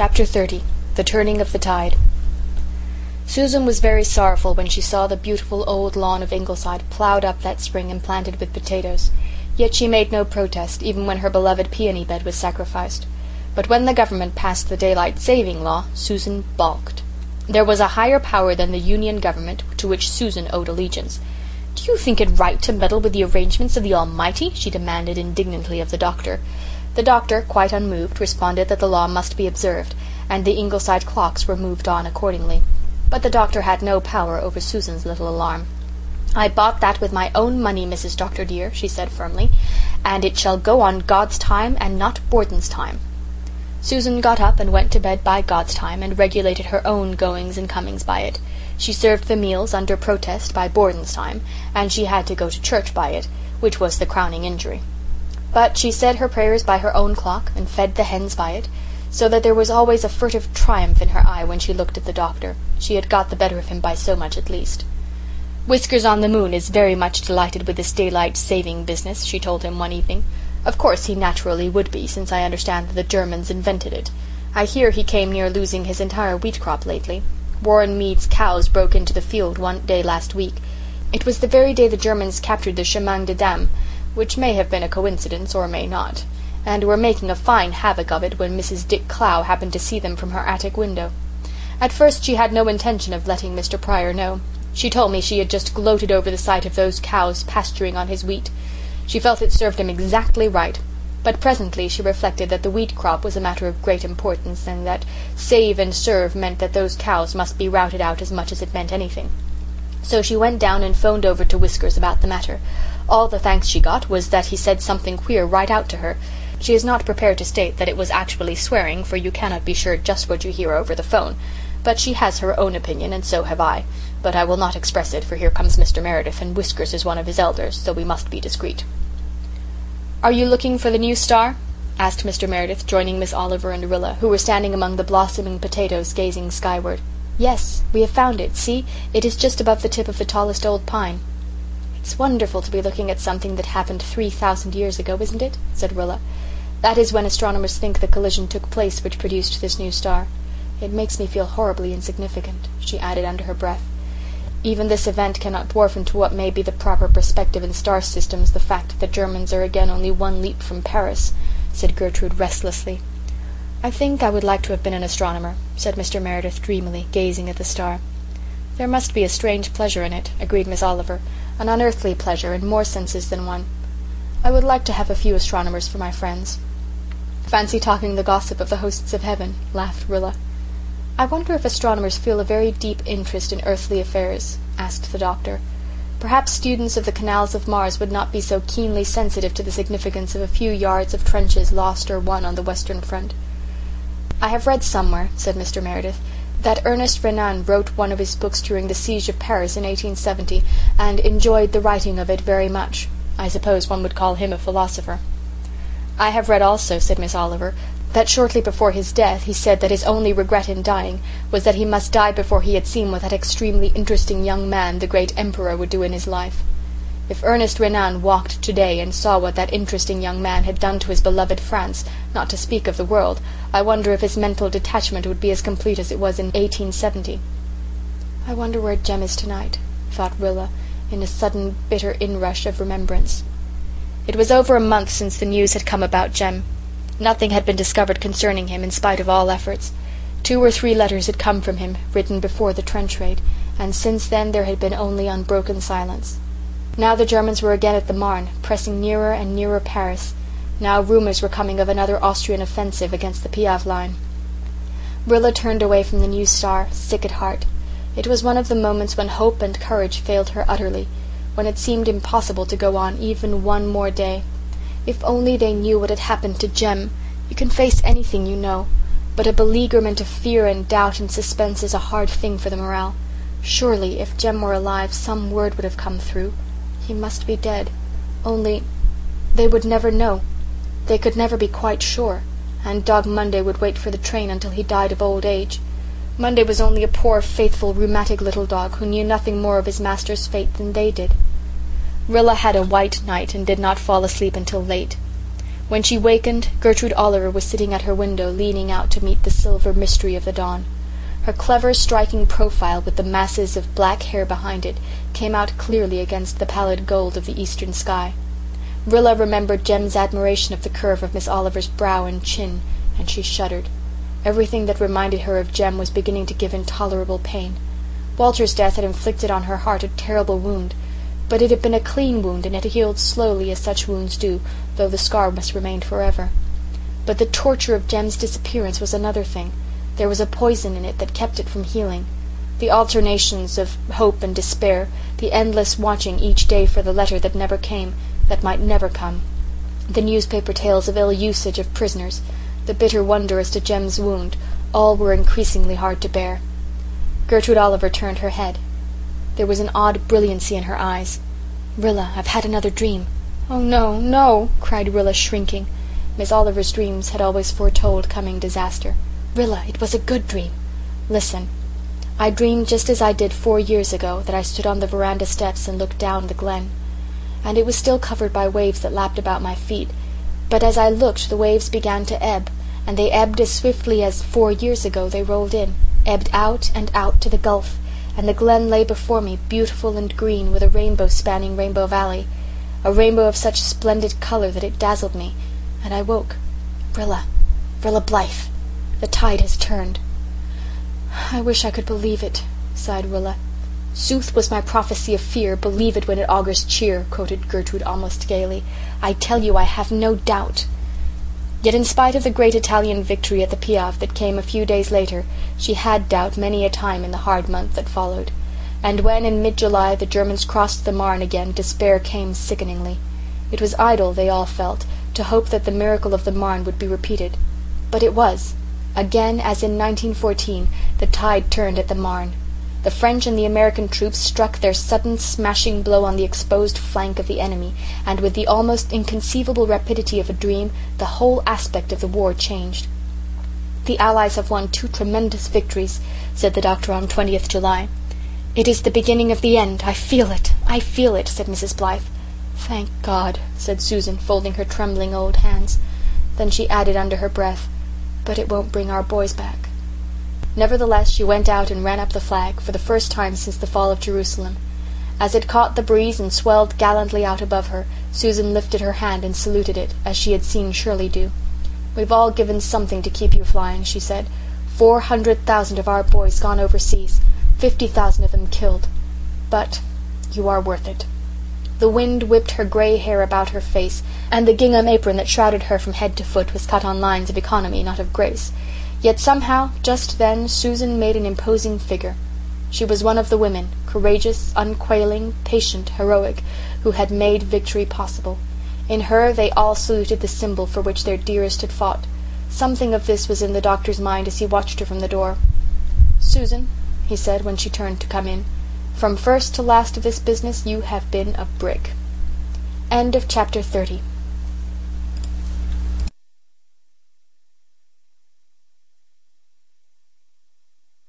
Chapter XXX The Turning of the Tide Susan was very sorrowful when she saw the beautiful old lawn of Ingleside ploughed up that spring and planted with potatoes, yet she made no protest, even when her beloved peony bed was sacrificed. But when the Government passed the Daylight Saving Law, Susan balked. There was a higher power than the Union Government to which Susan owed allegiance. "Do you think it right to meddle with the arrangements of the Almighty?" she demanded indignantly of the doctor. The doctor, quite unmoved, responded that the law must be observed, and the Ingleside clocks were moved on accordingly. But the doctor had no power over Susan's little alarm. "I bought that with my own money, Mrs. Dr. dear," she said firmly, "and it shall go on God's time and not Borden's time." Susan got up and went to bed by God's time, and regulated her own goings and comings by it. She served the meals, under protest, by Borden's time, and she had to go to church by it, which was the crowning injury. But she said her prayers by her own clock, and fed the hens by it, so that there was always a furtive triumph in her eye when she looked at the doctor. She had got the better of him by so much at least. Whiskers on the moon is very much delighted with this daylight saving business, she told him one evening. Of course he naturally would be, since I understand that the Germans invented it. I hear he came near losing his entire wheat crop lately. Warren Mead's cows broke into the field one day last week. It was the very day the Germans captured the Chemin des Dames, which may have been a coincidence or may not, and were making a fine havoc of it when Mrs. Dick Clow happened to see them from her attic window. At first she had no intention of letting Mr. Pryor know. She told me she had just gloated over the sight of those cows pasturing on his wheat. She felt it served him exactly right. But presently she reflected that the wheat crop was a matter of great importance, and that save and serve meant that those cows must be routed out as much as it meant anything. So she went down and phoned over to Whiskers about the matter. All the thanks she got was that he said something queer right out to her. She is not prepared to state that it was actually swearing, for you cannot be sure just what you hear over the phone. But she has her own opinion, and so have I. But I will not express it, for here comes Mr. Meredith, and Whiskers is one of his elders, so we must be discreet. "Are you looking for the new star?" asked Mr. Meredith, joining Miss Oliver and Rilla, who were standing among the blossoming potatoes gazing skyward. "Yes, we have found it. See, it is just above the tip of the tallest old pine." "It's wonderful to be looking at something that happened three thousand years ago, isn't it?" said Rilla. "That is when astronomers think the collision took place which produced this new star. It makes me feel horribly insignificant," she added under her breath. Even this event cannot dwarf into what may be the proper perspective in star systems the fact that the Germans are again only one leap from Paris," said Gertrude restlessly. "I think I would like to have been an astronomer," said Mr. Meredith dreamily, gazing at the star. "There must be a strange pleasure in it," agreed Miss Oliver, "an unearthly pleasure, in more senses than one. I would like to have a few astronomers for my friends." "Fancy talking the gossip of the hosts of heaven," laughed Rilla. "I wonder if astronomers feel a very deep interest in earthly affairs?" asked the doctor. "Perhaps students of the canals of Mars would not be so keenly sensitive to the significance of a few yards of trenches lost or won on the Western front." "I have read somewhere," said Mr. Meredith, "that Ernest Renan wrote one of his books during the siege of Paris in 1870 and enjoyed the writing of it very much. I suppose one would call him a philosopher." "I have read also," said Miss Oliver that shortly before his death he said that his only regret in dying was that he must die before he had seen what that extremely interesting young man, the great Emperor, would do in his life. If Ernest Renan walked today and saw what that interesting young man had done to his beloved France, not to speak of the world, I wonder if his mental detachment would be as complete as it was in 1870. I wonder where Jem is tonight, thought Rilla, in a sudden bitter inrush of remembrance. It was over a month since the news had come about Jem. Nothing had been discovered concerning him, in spite of all efforts. Two or three letters had come from him, written before the trench raid, and since then there had been only unbroken silence. Now the Germans were again at the Marne, pressing nearer and nearer Paris. Now rumours were coming of another Austrian offensive against the Piave line. Rilla turned away from the new star, sick at heart. It was one of the moments when hope and courage failed her utterly, when it seemed impossible to go on even one more day. If only they knew what had happened to Jem! You can face anything, you know, but a beleaguerment of fear and doubt and suspense is a hard thing for the morale. Surely, if Jem were alive, some word would have come through. He must be dead. Only they would never know. They could never be quite sure, and Dog Monday would wait for the train until he died of old age. Monday was only a poor, faithful, rheumatic little dog who knew nothing more of his master's fate than they did. Rilla had a white night and did not fall asleep until late. When she wakened, Gertrude Oliver was sitting at her window leaning out to meet the silver mystery of the dawn. Her clever, striking profile, with the masses of black hair behind it, came out clearly against the pallid gold of the eastern sky. Rilla remembered Jem's admiration of the curve of Miss Oliver's brow and chin, and she shuddered. Everything that reminded her of Jem was beginning to give intolerable pain. Walter's death had inflicted on her heart a terrible wound, but it had been a clean wound and had healed slowly as such wounds do, though the scar must remain forever. But the torture of Jem's disappearance was another thing. There was a poison in it that kept it from healing. The alternations of hope and despair, the endless watching each day for the letter that never came, that might never come, the newspaper tales of ill usage of prisoners, the bitter wonder as to Jem's wound, all were increasingly hard to bear. Gertrude Oliver turned her head. There was an odd brilliancy in her eyes. "Rilla, I've had another dream." "Oh, no, no," cried Rilla, shrinking. Miss Oliver's dreams had always foretold coming disaster. "Rilla, it was a good dream. Listen. I dreamed just as I did four years ago, that I stood on the veranda steps and looked down the glen. And it was still covered by waves that lapped about my feet, but as I looked the waves began to ebb, and they ebbed as swiftly as, four years ago, they rolled in ebbed out and out to the gulf, and the glen lay before me beautiful and green, with a rainbow spanning Rainbow Valley a rainbow of such splendid colour that it dazzled me, and I woke. Rilla Rilla Blythe the tide has turned." "I wish I could believe it," sighed Rilla. "'Sooth was my prophecy of fear, believe it when it augurs cheer,'" quoted Gertrude almost gaily. "I tell you I have no doubt. Yet in spite of the great Italian victory at the Piave that came a few days later, she had doubt many a time in the hard month that followed. And when in mid July the Germans crossed the Marne again despair came sickeningly. It was idle, they all felt, to hope that the miracle of the Marne would be repeated. But it was. Again, as in 1914, the tide turned at the Marne. The French and the American troops struck their sudden smashing blow on the exposed flank of the enemy, and with the almost inconceivable rapidity of a dream the whole aspect of the war changed. "The Allies have won two tremendous victories," said the doctor on 20th July. "It is the beginning of the end. I feel it I feel it," said Mrs. Blythe. "Thank God," said Susan, folding her trembling old hands. Then she added under her breath, "but it won't bring our boys back." Nevertheless she went out and ran up the flag, for the first time since the fall of Jerusalem. As it caught the breeze and swelled gallantly out above her, Susan lifted her hand and saluted it, as she had seen Shirley do. "We've all given something to keep you flying," she said. "Four hundred thousand of our boys gone overseas, fifty thousand of them killed. But you are worth it." The wind whipped her grey hair about her face, and the gingham apron that shrouded her from head to foot was cut on lines of economy, not of grace. Yet somehow, just then, Susan made an imposing figure. She was one of the women, courageous, unquailing, patient, heroic, who had made victory possible. In her they all saluted the symbol for which their dearest had fought. Something of this was in the doctor's mind as he watched her from the door. "Susan," he said, when she turned to come in, "from first to last of this business you have been a brick." End of chapter 30